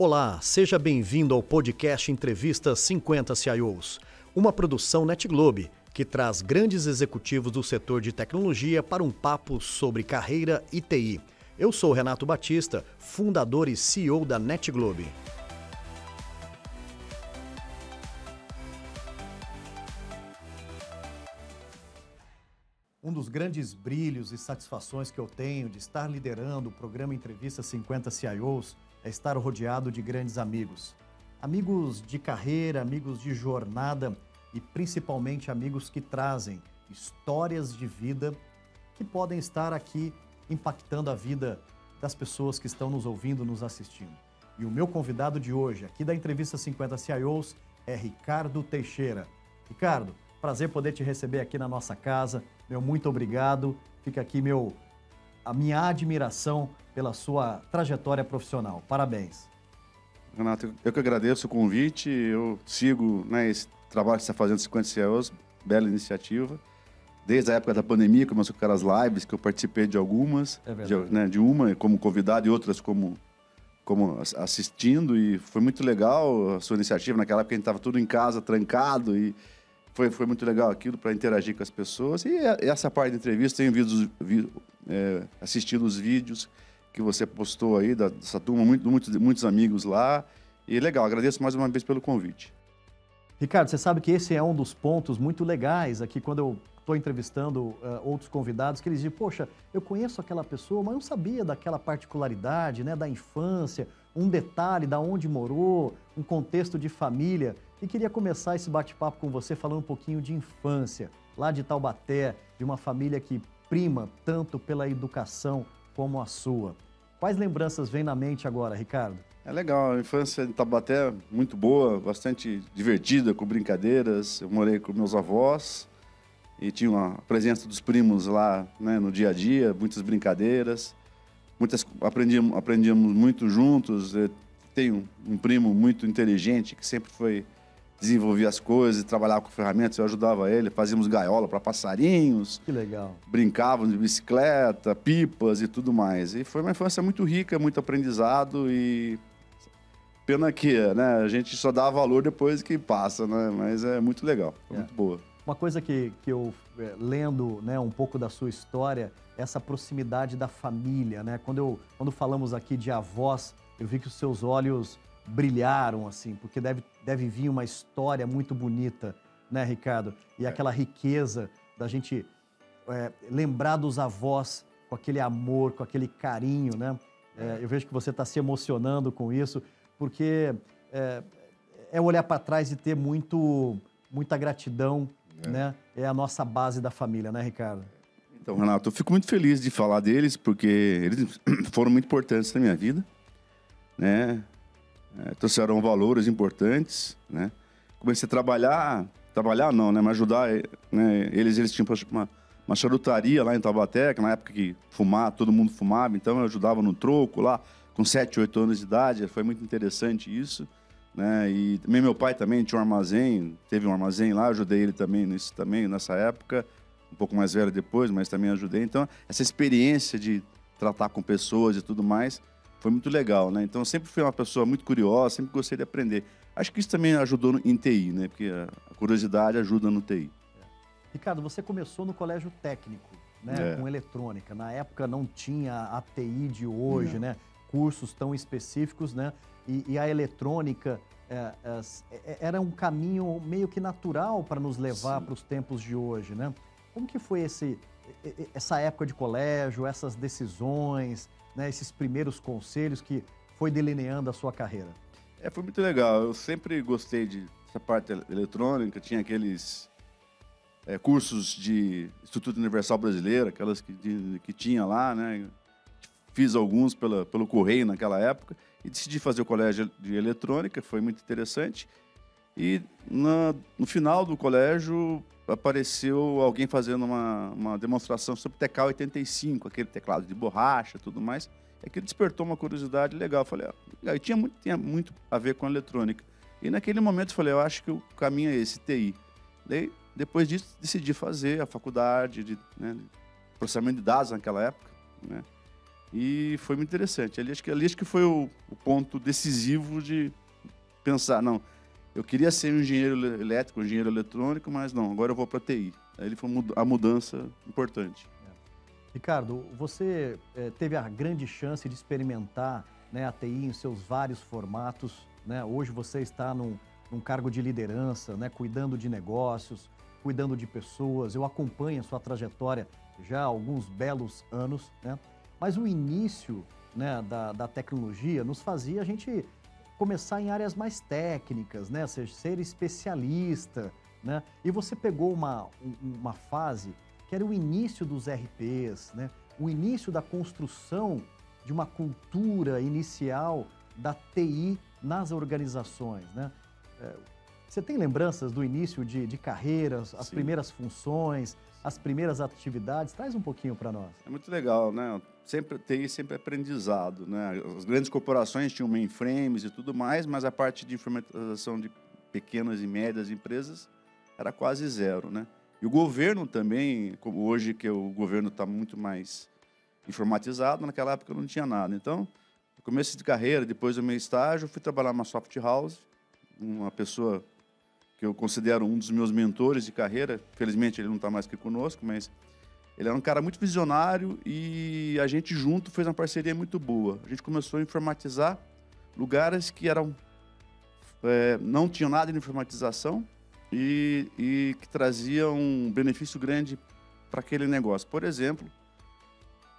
Olá, seja bem-vindo ao podcast Entrevista 50 CIOs, uma produção NetGlobe que traz grandes executivos do setor de tecnologia para um papo sobre carreira e TI. Eu sou Renato Batista, fundador e CEO da NetGlobe. Um dos grandes brilhos e satisfações que eu tenho de estar liderando o programa Entrevista 50 CIOs é estar rodeado de grandes amigos. Amigos de carreira, amigos de jornada e principalmente amigos que trazem histórias de vida que podem estar aqui impactando a vida das pessoas que estão nos ouvindo, nos assistindo. E o meu convidado de hoje, aqui da entrevista 50 CIOs, é Ricardo Teixeira. Ricardo, prazer poder te receber aqui na nossa casa. Meu muito obrigado. Fica aqui meu a minha admiração pela sua trajetória profissional. Parabéns. Renato, eu que agradeço o convite. Eu sigo né, esse trabalho que você está fazendo 50 CEOs, bela iniciativa. Desde a época da pandemia, começou com aquelas lives que eu participei de algumas, é de, né, de uma como convidado e outras como como assistindo e foi muito legal a sua iniciativa naquela época a gente estava tudo em casa trancado e foi, foi muito legal aquilo para interagir com as pessoas. E essa parte da entrevista, tenho visto, vi, é, os vídeos que você postou aí, dessa turma, muito, muitos amigos lá. E legal, agradeço mais uma vez pelo convite. Ricardo, você sabe que esse é um dos pontos muito legais aqui quando eu estou entrevistando uh, outros convidados, que eles dizem, poxa, eu conheço aquela pessoa, mas não sabia daquela particularidade, né, da infância, um detalhe da onde morou, um contexto de família. E queria começar esse bate-papo com você falando um pouquinho de infância, lá de Taubaté, de uma família que prima tanto pela educação como a sua. Quais lembranças vêm na mente agora, Ricardo? É legal, a infância em Taubaté muito boa, bastante divertida, com brincadeiras. Eu morei com meus avós e tinha uma presença dos primos lá né, no dia a dia, muitas brincadeiras. Muitas aprendíamos, aprendíamos muito juntos. Eu tenho um primo muito inteligente que sempre foi desenvolvia as coisas, trabalhava com ferramentas, eu ajudava ele, fazíamos gaiola para passarinhos. Que legal. Brincávamos de bicicleta, pipas e tudo mais. E foi uma infância muito rica, muito aprendizado e pena que né, a gente só dá valor depois que passa, né? Mas é muito legal, foi é. muito boa. Uma coisa que, que eu, é, lendo né, um pouco da sua história, essa proximidade da família, né? Quando, eu, quando falamos aqui de avós, eu vi que os seus olhos brilharam, assim, porque deve, deve vir uma história muito bonita, né, Ricardo? E é. aquela riqueza da gente é, lembrar dos avós com aquele amor, com aquele carinho, né? É, eu vejo que você está se emocionando com isso, porque é, é olhar para trás e ter muito, muita gratidão, é. né? É a nossa base da família, né, Ricardo? Então, Renato, eu fico muito feliz de falar deles, porque eles foram muito importantes na minha vida, né? É, trouxeram valores importantes, né? Comecei a trabalhar, trabalhar não, né? Mas ajudar, né? Eles, eles tinham uma, uma charutaria lá em Taubaté, que na época que fumar, todo mundo fumava, então eu ajudava no troco lá, com 7, 8 anos de idade, foi muito interessante isso, né? E também meu pai também tinha um armazém, teve um armazém lá, ajudei ele também nisso também, nessa época, um pouco mais velho depois, mas também ajudei. Então, essa experiência de tratar com pessoas e tudo mais, foi muito legal, né? Então sempre fui uma pessoa muito curiosa, sempre gostei de aprender. Acho que isso também ajudou em TI, né? Porque a curiosidade ajuda no TI. É. Ricardo, você começou no colégio técnico, né? É. Com eletrônica. Na época não tinha a TI de hoje, não. né? Cursos tão específicos, né? E, e a eletrônica é, é, é era um caminho meio que natural para nos levar para os tempos de hoje, né? Como que foi esse, essa época de colégio, essas decisões? né, esses primeiros conselhos que foi delineando a sua carreira? É, foi muito legal. Eu sempre gostei de essa parte eletrônica, tinha aqueles é, cursos de Instituto Universal Brasileiro, aquelas que, de, que tinha lá, né? Fiz alguns pela, pelo correio naquela época e decidi fazer o colégio de eletrônica, foi muito interessante. E na, no final do colégio apareceu alguém fazendo uma, uma demonstração sobre TK 85, aquele teclado de borracha tudo mais. É que despertou uma curiosidade legal. Eu falei, ah, e tinha muito, tinha muito a ver com a eletrônica. E naquele momento eu falei, eu acho que o caminho é esse, TI. Daí, depois disso, decidi fazer a faculdade de né, processamento de dados naquela época. Né? E foi muito interessante. Ali acho que, ali, acho que foi o, o ponto decisivo de pensar, não, eu queria ser um engenheiro elétrico, um engenheiro eletrônico, mas não, agora eu vou para TI. Aí foi a mudança importante. É. Ricardo, você é, teve a grande chance de experimentar né, a TI em seus vários formatos. Né? Hoje você está num, num cargo de liderança, né, cuidando de negócios, cuidando de pessoas. Eu acompanho a sua trajetória já há alguns belos anos, né? mas o início né, da, da tecnologia nos fazia a gente começar em áreas mais técnicas, né? Ser, ser especialista, né? E você pegou uma, uma fase que era o início dos RPs, né? O início da construção de uma cultura inicial da TI nas organizações, né? É, você tem lembranças do início de, de carreiras, as Sim. primeiras funções, as primeiras atividades? Traz um pouquinho para nós. É muito legal, né? Sempre TI sempre aprendizado, né? As grandes corporações tinham mainframes e tudo mais, mas a parte de informatização de pequenas e médias empresas era quase zero, né? E o governo também, como hoje que o governo está muito mais informatizado, naquela época não tinha nada. Então, começo de carreira, depois do meu estágio, fui trabalhar numa soft house, uma pessoa que eu considero um dos meus mentores de carreira. Felizmente ele não está mais aqui conosco, mas ele era um cara muito visionário e a gente junto fez uma parceria muito boa. A gente começou a informatizar lugares que eram é, não tinham nada de informatização e, e que traziam um benefício grande para aquele negócio. Por exemplo,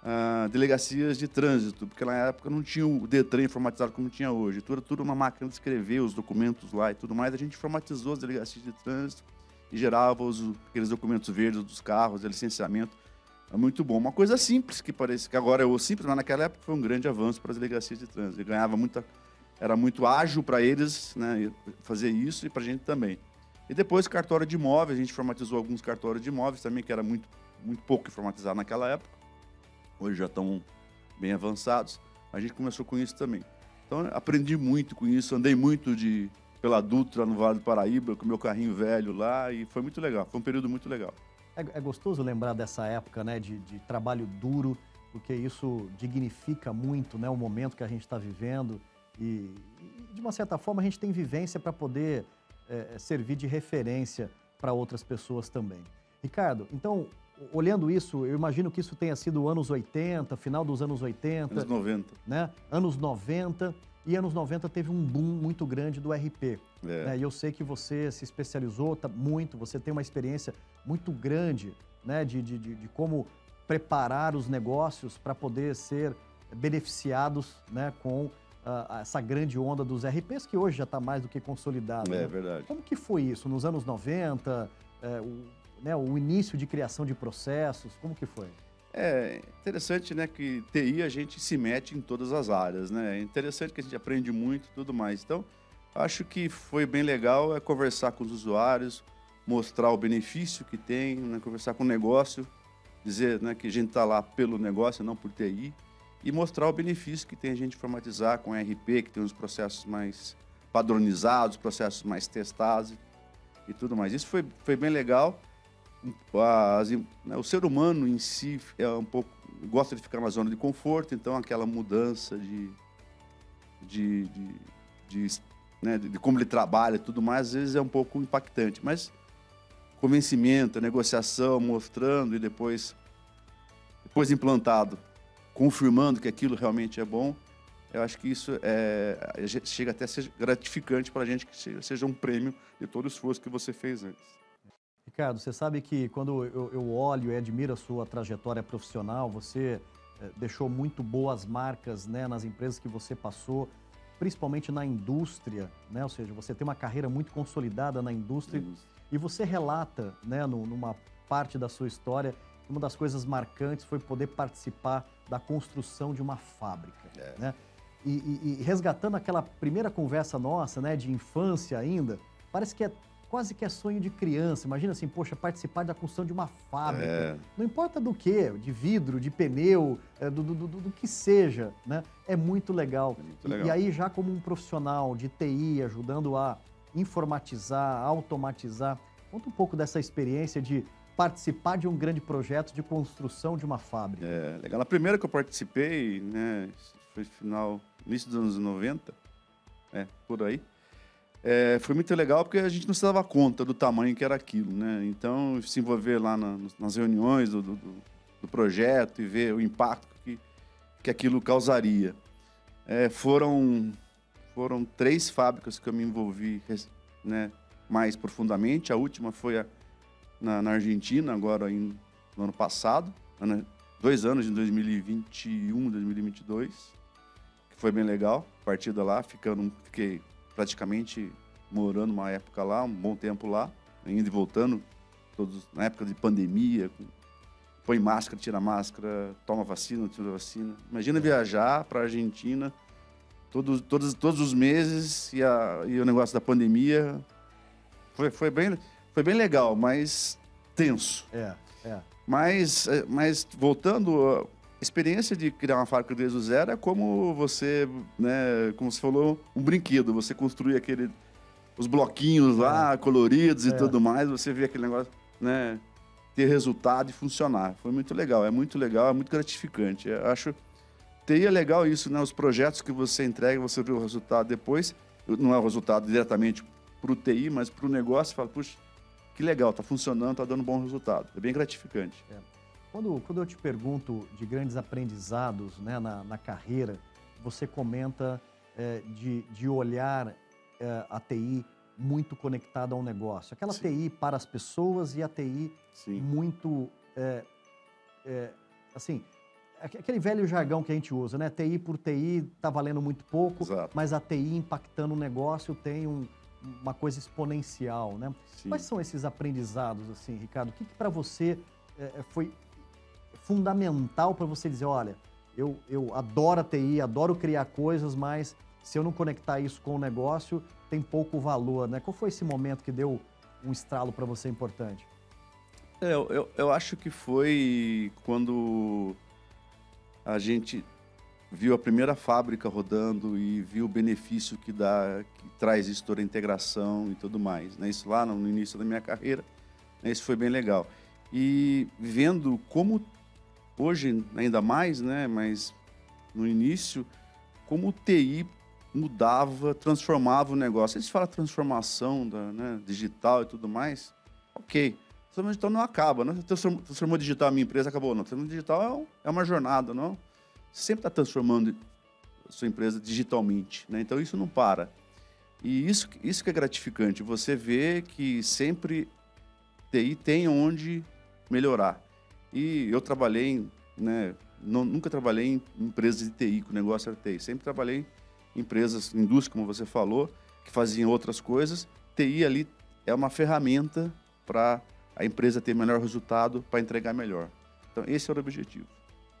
ah, delegacias de trânsito, porque na época não tinha o Detran informatizado como tinha hoje. Tudo, tudo uma máquina de escrever os documentos lá e tudo mais. A gente informatizou as delegacias de trânsito e gerava os, aqueles documentos verdes dos carros, licenciamento. É muito bom. Uma coisa simples, que parece que agora é o simples, mas naquela época foi um grande avanço para as delegacias de trânsito. Ganhava muita. Era muito ágil para eles né, fazer isso e para a gente também. E depois cartório de imóveis, a gente informatizou alguns cartórios de imóveis também, que era muito, muito pouco informatizado naquela época hoje já estão bem avançados. A gente começou com isso também. Então, aprendi muito com isso, andei muito de pela Dutra no Vale do Paraíba, com meu carrinho velho lá, e foi muito legal. Foi um período muito legal. É, é gostoso lembrar dessa época, né, de, de, trabalho duro, porque isso dignifica muito, né, o momento que a gente está vivendo e, e, de uma certa forma, a gente tem vivência para poder é, servir de referência para outras pessoas também. Ricardo, então olhando isso, eu imagino que isso tenha sido anos 80, final dos anos 80. Anos 90. Né? Anos 90. E anos 90 teve um boom muito grande do RP. É. Né? E eu sei que você se especializou tá, muito, você tem uma experiência muito grande né? de, de, de, de como preparar os negócios para poder ser beneficiados né? com uh, essa grande onda dos RPs, que hoje já está mais do que consolidado. É né? verdade. Como que foi isso? Nos anos 90, é, o né, o início de criação de processos? Como que foi? É interessante, né, que TI a gente se mete em todas as áreas, né? É interessante que a gente aprende muito e tudo mais. Então, acho que foi bem legal é conversar com os usuários, mostrar o benefício que tem, né, conversar com o negócio, dizer né, que a gente está lá pelo negócio, não por TI, e mostrar o benefício que tem a gente informatizar com RP, que tem os processos mais padronizados, processos mais testados e tudo mais. Isso foi, foi bem legal as, né, o ser humano em si é um pouco gosta de ficar na zona de conforto, então aquela mudança de de, de, de, né, de como ele trabalha e tudo mais, às vezes é um pouco impactante, mas convencimento, negociação, mostrando e depois depois implantado, confirmando que aquilo realmente é bom, eu acho que isso é, chega até a ser gratificante para a gente que seja um prêmio de todo o esforço que você fez antes. Ricardo, você sabe que quando eu, eu olho e admiro a sua trajetória profissional, você é, deixou muito boas marcas né, nas empresas que você passou, principalmente na indústria, né? ou seja, você tem uma carreira muito consolidada na indústria e você relata né, no, numa parte da sua história que uma das coisas marcantes foi poder participar da construção de uma fábrica. É. Né? E, e, e resgatando aquela primeira conversa nossa, né, de infância ainda, parece que é quase que é sonho de criança. Imagina assim, poxa, participar da construção de uma fábrica. É. Não importa do que, de vidro, de pneu, é, do, do, do, do, que seja, né? É muito legal. É muito legal. E, e, aí, já como um profissional de TI, ajudando a informatizar, automatizar, conta um pouco dessa experiência de participar de um grande projeto de construção de uma fábrica. É, legal. A primeira que eu participei, né, foi final, início dos anos 90, é, por aí. É, foi muito legal porque a gente não se dava conta do tamanho que era aquilo, né? Então, se envolver lá na, nas reuniões do, do, do, projeto e ver o impacto que, que aquilo causaria. É, foram, foram três fábricas que eu me envolvi né, mais profundamente. A última foi a, na, na, Argentina, agora em, no ano passado, né, dois anos, em 2021, 2022, que foi bem legal. Partida lá, ficando, fiquei praticamente morando uma época lá, um bom tempo lá, indo e voltando, todos na época de pandemia, põe máscara, tira máscara, toma vacina, tira vacina. Imagina é. viajar para a Argentina todos, todos, todos os meses e, a, e o negócio da pandemia foi, foi, bem, foi bem legal, mas tenso. É, é. Mas, é, mas voltando, experiência de criar uma fábrica desde o zero é como você, né, como você falou, um brinquedo. Você construir aquele, os bloquinhos lá, é. coloridos e é. tudo mais, você vê aquele negócio, né, ter resultado e funcionar. Foi muito legal, é muito legal, é muito gratificante. Eu acho TI é legal isso, né? Os projetos que você entrega, você vê o resultado depois. Não é o resultado diretamente para o TI, mas para o negócio, fala, puxa, que legal, está funcionando, está dando bom resultado. É bem gratificante. É. Quando, quando eu te pergunto de grandes aprendizados né, na, na carreira, você comenta é, de, de olhar é, a TI muito conectada ao negócio. Aquela Sim. TI para as pessoas e a TI Sim. muito. É, assim, aquele velho jargão que a gente usa, né? TI por TI está valendo muito pouco, Exato. mas a TI impactando o negócio tem um, uma coisa exponencial, né? Sim. Quais são esses aprendizados, assim, Ricardo? O que, que para você é, foi fundamental para você dizer, olha, eu, eu adoro a TI, adoro criar coisas, mas se eu não conectar isso com o negócio, tem pouco valor, né? Qual foi esse momento que deu um estralo para você importante? É, eu, eu, eu acho que foi quando a gente viu a primeira fábrica rodando e viu o benefício que dá, que traz isso toda a integração e tudo mais. Né? Isso lá no início da minha carreira, né? isso foi bem legal. E vendo como hoje ainda mais, né, mas no início, como o TI mudava, transformava o negócio. Eles falam transformação da, né, digital e tudo mais. Ok. Transformação digital não acaba, né? Transformou, transformou digital a minha empresa, acabou. Não, transformação digital é, é uma jornada, não? Você sempre está transformando a sua empresa digitalmente, né? Então isso não para. E isso, isso que é gratificante. Você vê que sempre TI tem onde melhorar. E eu trabalhei, né, não, nunca trabalhei em empresas de TI, que o negócio era TI. Sempre trabalhei em empresas, indústria, como você falou, que faziam outras coisas. TI ali é uma ferramenta para a empresa ter melhor resultado, para entregar melhor. Então, esse era o objetivo.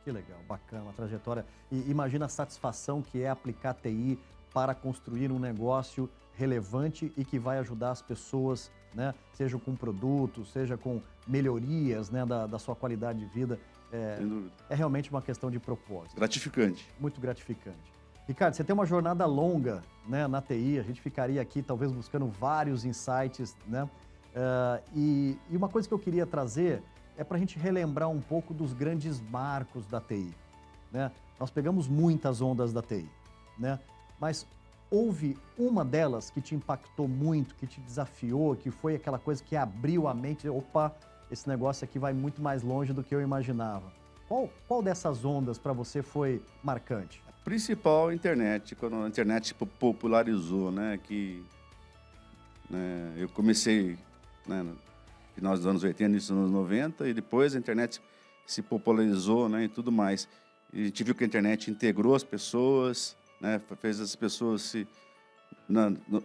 Que legal, bacana, uma trajetória. E imagina a satisfação que é aplicar TI para construir um negócio relevante e que vai ajudar as pessoas, né? seja com produtos, seja com melhorias né? da, da sua qualidade de vida. É, Sem dúvida. É realmente uma questão de propósito. Gratificante. Muito gratificante. Ricardo, você tem uma jornada longa né, na TI, a gente ficaria aqui talvez buscando vários insights, né? Uh, e, e uma coisa que eu queria trazer é para a gente relembrar um pouco dos grandes marcos da TI. Né? Nós pegamos muitas ondas da TI, né? mas houve uma delas que te impactou muito, que te desafiou, que foi aquela coisa que abriu a mente, opa, esse negócio aqui vai muito mais longe do que eu imaginava. Qual, qual dessas ondas para você foi marcante? A principal a internet, quando a internet popularizou, né, que né, eu comecei né, no final dos anos 80, início dos anos 90, e depois a internet se popularizou né, e tudo mais. E a gente viu que a internet integrou as pessoas, né, fez as pessoas se. Não, não,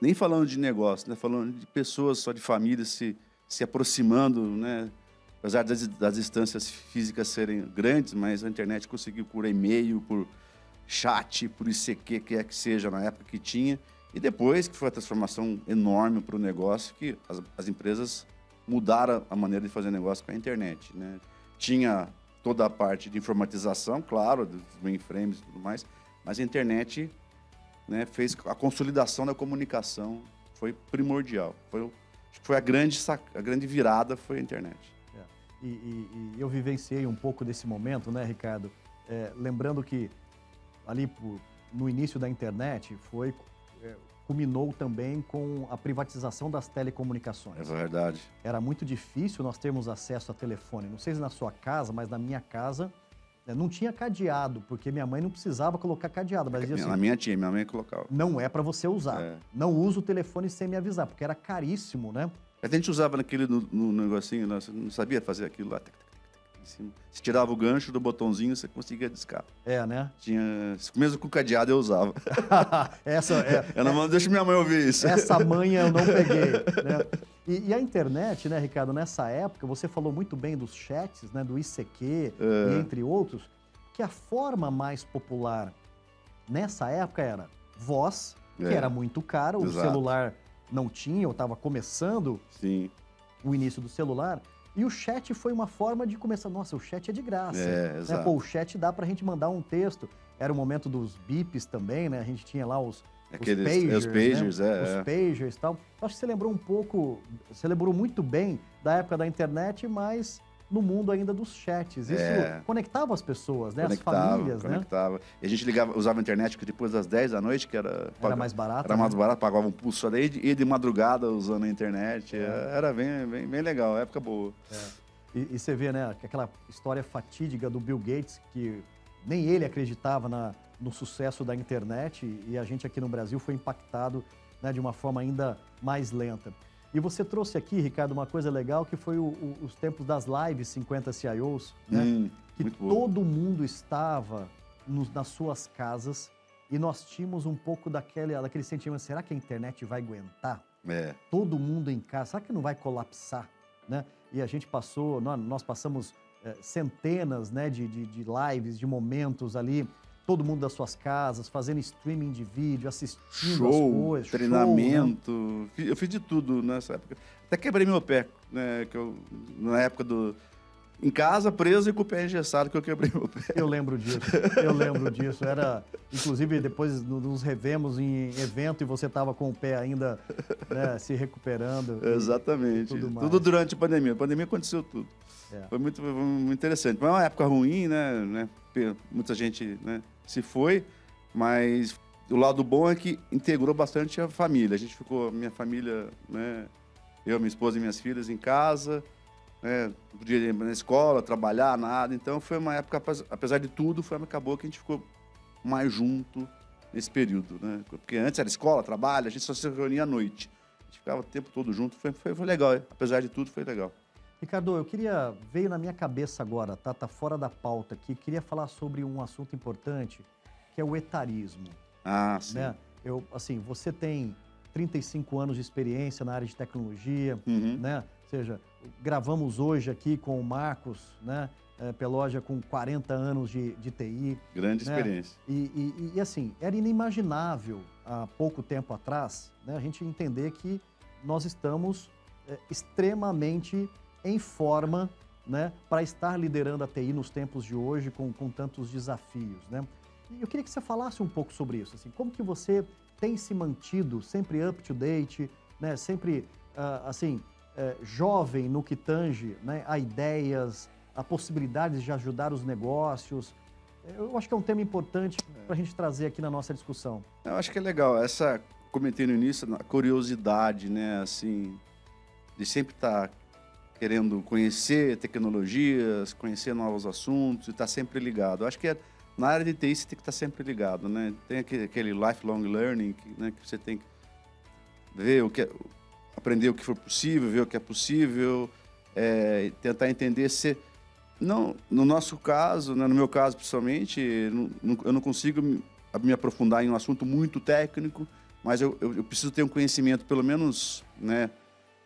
nem falando de negócio, né, falando de pessoas, só de famílias se, se aproximando, né, apesar das, das distâncias físicas serem grandes, mas a internet conseguiu por e-mail, por chat, por ICQ, que é que seja na época que tinha. E depois que foi a transformação enorme para o negócio, que as, as, empresas mudaram a maneira de fazer negócio com a internet. Né? Tinha toda a parte de informatização, claro, dos mainframes e tudo mais, mas a internet né, fez a consolidação da comunicação, foi primordial. Foi, foi a grande, a grande virada foi a internet. e, e, e eu vivenciei um pouco desse momento, né, Ricardo? É, lembrando que ali por, no início da internet foi é, culminou também com a privatização das telecomunicações. É verdade. Era muito difícil nós termos acesso a telefone. Não sei se na sua casa, mas na minha casa não tinha cadeado, porque minha mãe não precisava colocar cadeado. Mas dizia assim, na minha tinha, minha mãe colocava. Não é para você usar. É. Não usa o telefone sem me avisar, porque era caríssimo, né? A gente usava naquele no, no negocinho, nós não sabia fazer aquilo lá em cima. Se tirava o gancho do botãozinho, você conseguia discar. É, né? Tinha, mesmo com cadeado eu usava. essa é. Eu não deixa minha mãe ouvir isso. Essa manha eu não peguei, né? E, e, a internet, né, Ricardo, nessa época, você falou muito bem dos chats, né, do ICQ, é. e entre outros, que a forma mais popular nessa época era voz, que é. era muito cara, o Exato. celular não tinha, ou estava começando Sim. o início do celular. E o chat foi uma forma de começar. Nossa, o chat é de graça. É, né? Pô, o chat dá para a gente mandar um texto. Era o momento dos bips também, né? A gente tinha lá os, Aqueles, os pagers, os pagers, né? é, os é. pagers e tal. Acho que você lembrou um pouco, você lembrou muito bem da época da internet, mas no mundo ainda dos chats. Isso é. conectava as pessoas, né? Conectava, as famílias, né? conectava. né? E a gente ligava, usava a internet que depois das 10 da noite, que era... Era mais barato, Era né? mais barato, pagava um pulso ali e de madrugada usando a internet. É. Era bem, bem, bem legal, época boa. É. E, e, você vê, né, aquela história fatídica do Bill Gates, que nem ele acreditava na, no sucesso da internet e a gente aqui no Brasil foi impactado né, de uma forma ainda mais lenta. E você trouxe aqui, Ricardo, uma coisa legal que foi o, o, os tempos das lives 50 CIOs, né? Hum, que todo bom. mundo estava nos, nas suas casas e nós tínhamos um pouco daquele, daquele sentimento, será que a internet vai aguentar? É. Todo mundo em casa, será que não vai colapsar? Né? E a gente passou, nós passamos é, centenas né, de, de, de lives, de momentos ali todo mundo das suas casas, fazendo streaming de vídeo, assistindo show, as coisas. Treinamento. Show, né? Eu fiz de tudo nessa época. Até quebrei meu pé, né? Que eu, na época do. Em casa, preso e com o pé engessado, que eu quebrei meu pé. Eu lembro disso, eu lembro disso. Era, inclusive, depois nos revemos em evento e você estava com o pé ainda né, se recuperando. Exatamente. Tudo, tudo, durante a pandemia. A pandemia aconteceu tudo. É. Foi, muito, foi muito interessante. Foi uma época ruim, né? Muita gente né, se foi, mas o lado bom é que integrou bastante a família. A gente ficou, minha família, né, eu, minha esposa e minhas filhas em casa, né, podia ir na escola, trabalhar, nada. Então foi uma época, apesar de tudo, foi uma acabou que a gente ficou mais junto nesse período, né? Porque antes era escola, trabalho, a gente só se reunia à noite. A gente ficava o tempo todo junto, foi, foi, foi legal, apesar de tudo, foi legal. Ricardo, eu queria, veio na minha cabeça agora, tá, tá fora da pauta aqui, queria falar sobre um assunto importante, que é o etarismo. Ah, sim. Né? Eu, assim, você tem 35 anos de experiência na área de tecnologia, uhum. né? Ou seja, gravamos hoje aqui com o Marcos, né? É, Peloja com 40 anos de, de TI. Grande né? experiência. E, e, e, assim, era inimaginável há pouco tempo atrás né, a gente entender que nós estamos é, extremamente em forma né, para estar liderando a TI nos tempos de hoje com, com tantos desafios. Né? Eu queria que você falasse um pouco sobre isso. Assim, como que você tem se mantido sempre up to date, né, sempre uh, assim uh, jovem no que tange né, a ideias, a possibilidades de ajudar os negócios. Eu acho que é um tema importante para a gente trazer aqui na nossa discussão. Eu acho que é legal essa comentei no início a curiosidade, né, assim, de sempre estar tá querendo conhecer tecnologias, conhecer novos assuntos e estar tá sempre ligado. Acho que é, na área de TI você tem que estar tá sempre ligado, né? Tem aquele, lifelong learning que, né, que você tem que ver o que é, aprender o que for possível, ver o que é possível, é, tentar entender se não no nosso caso, né, no meu caso principalmente, eu não consigo me aprofundar em um assunto muito técnico, mas eu, eu, eu preciso ter um conhecimento pelo menos, né?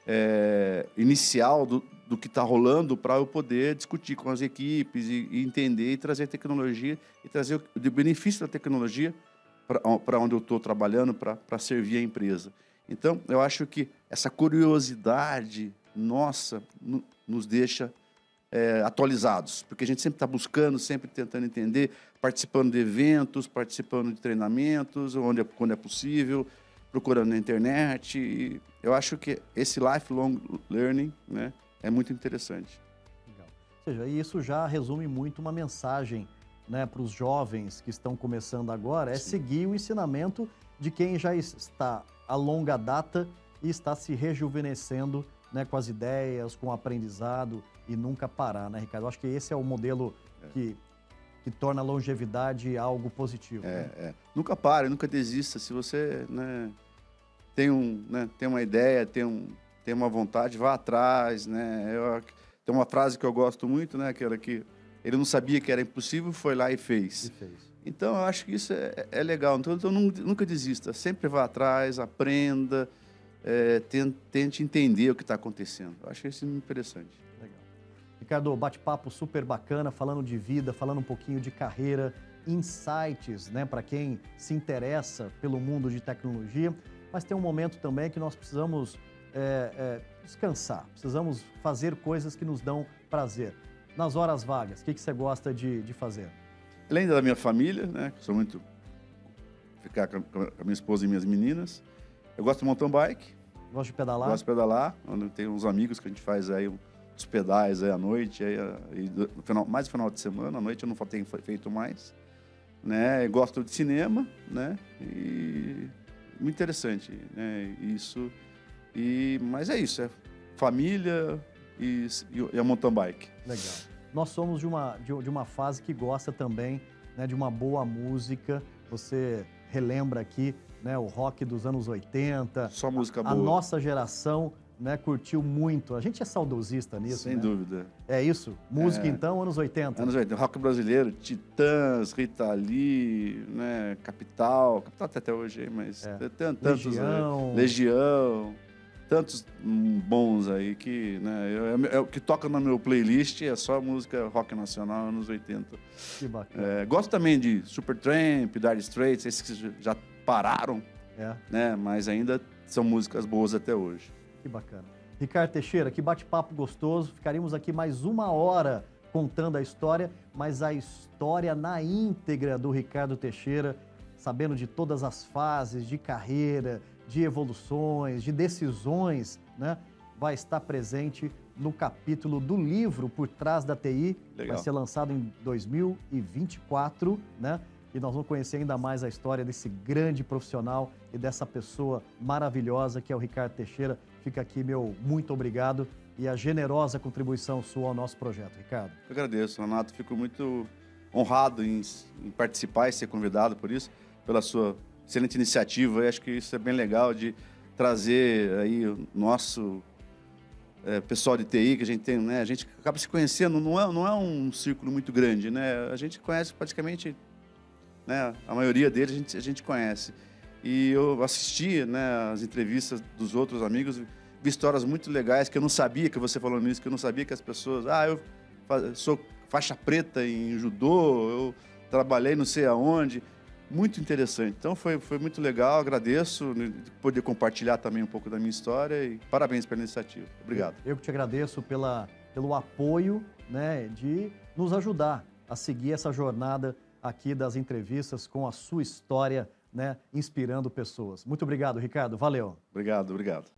É, inicial do, do que está rolando para eu poder discutir com as equipes e, e, entender e trazer tecnologia e trazer o, o benefício da tecnologia para onde eu estou trabalhando para servir a empresa. Então, eu acho que essa curiosidade nossa nos deixa é, atualizados, porque a gente sempre está buscando, sempre tentando entender, participando de eventos, participando de treinamentos, onde, quando é possível, procurando na internet. E eu acho que esse lifelong learning né, é muito interessante. Legal. Ou seja, isso já resume muito uma mensagem né, para os jovens que estão começando agora, é Sim. seguir o ensinamento de quem já está a longa data e está se rejuvenescendo né, com as ideias, com o aprendizado e nunca parar, né, Ricardo? Eu acho que esse é o modelo é. que, que torna a longevidade algo positivo. É, né? é. Nunca pare, nunca desista. Se você né, tem, um, né, tem uma ideia, tem, um, tem uma vontade, vá atrás. Né? Eu, tem uma frase que eu gosto muito, né, aquela que ele não sabia que era impossível, foi lá e fez. E fez. Então, eu acho que isso é, é legal. Então, então, nunca desista. Sempre vá atrás, aprenda, é, tente entender o que está acontecendo. Eu acho isso interessante. Ricardo, bate-papo super bacana, falando de vida, falando um pouquinho de carreira, insights, né, para quem se interessa pelo mundo de tecnologia. Mas tem um momento também que nós precisamos é, é, descansar, precisamos fazer coisas que nos dão prazer. Nas horas vagas, o que, que você gosta de, de fazer? Além da minha família, né, que sou muito ficar com a minha esposa e minhas meninas, eu gosto de mountain bike. Gosto de pedalar? Gosto de pedalar. Tem uns amigos que a gente faz aí os pedais aí à noite, aí, aí no final, mais no final de semana, à noite eu não tenho feito mais. Né? Eu gosto de cinema, né? E muito interessante, né? Isso. E, mas é isso, é família e, e a mountain bike. Legal. Nós somos de uma, de, de uma fase que gosta também né, de uma boa música. Você relembra aqui né, o rock dos anos 80. Só música boa. A nossa geração né, curtiu muito. A gente é saudosista nisso, Sem né? dúvida. É isso? Música, é. então, anos 80. Anos 80. Rock brasileiro, Titãs, Rita Lee, né, Capital. Capital até hoje, mas é. tem tantos... Legião. Aí. Legião. Tantos bons aí que, né, é, é, o que toca no meu playlist é só música rock nacional anos 80. Que bacana. É, gosto também de Supertramp, Dire Straits, esses que já pararam, é. né? Mas ainda são músicas boas até hoje. Que bacana. Ricardo Teixeira, que bate-papo gostoso. Ficaríamos aqui mais uma hora contando a história, mas a história na íntegra do Ricardo Teixeira, sabendo de todas as fases de carreira, de evoluções, de decisões, né? Vai estar presente no capítulo do livro Por Trás da TI. Legal. Vai ser lançado em 2024, né? e nós vamos conhecer ainda mais a história desse grande profissional e dessa pessoa maravilhosa que é o Ricardo Teixeira. Fica aqui meu muito obrigado e a generosa contribuição sua ao nosso projeto, Ricardo. Eu agradeço, Renato. Fico muito honrado em, em participar e ser convidado por isso, pela sua excelente iniciativa. Eu acho que isso é bem legal de trazer aí o nosso é, pessoal de TI que a gente tem, né? A gente acaba se conhecendo, não é, não é um círculo muito grande, né? A gente conhece praticamente né? A maioria deles a gente, a gente conhece. E eu assisti né, as entrevistas dos outros amigos, vi histórias muito legais que eu não sabia que você falou nisso, que eu não sabia que as pessoas, ah, eu sou faixa preta em judô, eu trabalhei não sei aonde. Muito interessante. Então foi, foi muito legal, agradeço né, poder compartilhar também um pouco da minha história e parabéns pela iniciativa. Obrigado. Eu, eu que te agradeço pela, pelo apoio né, de nos ajudar a seguir essa jornada aqui das entrevistas com a sua história, né, inspirando pessoas. Muito obrigado, Ricardo. Valeu. Obrigado, obrigado.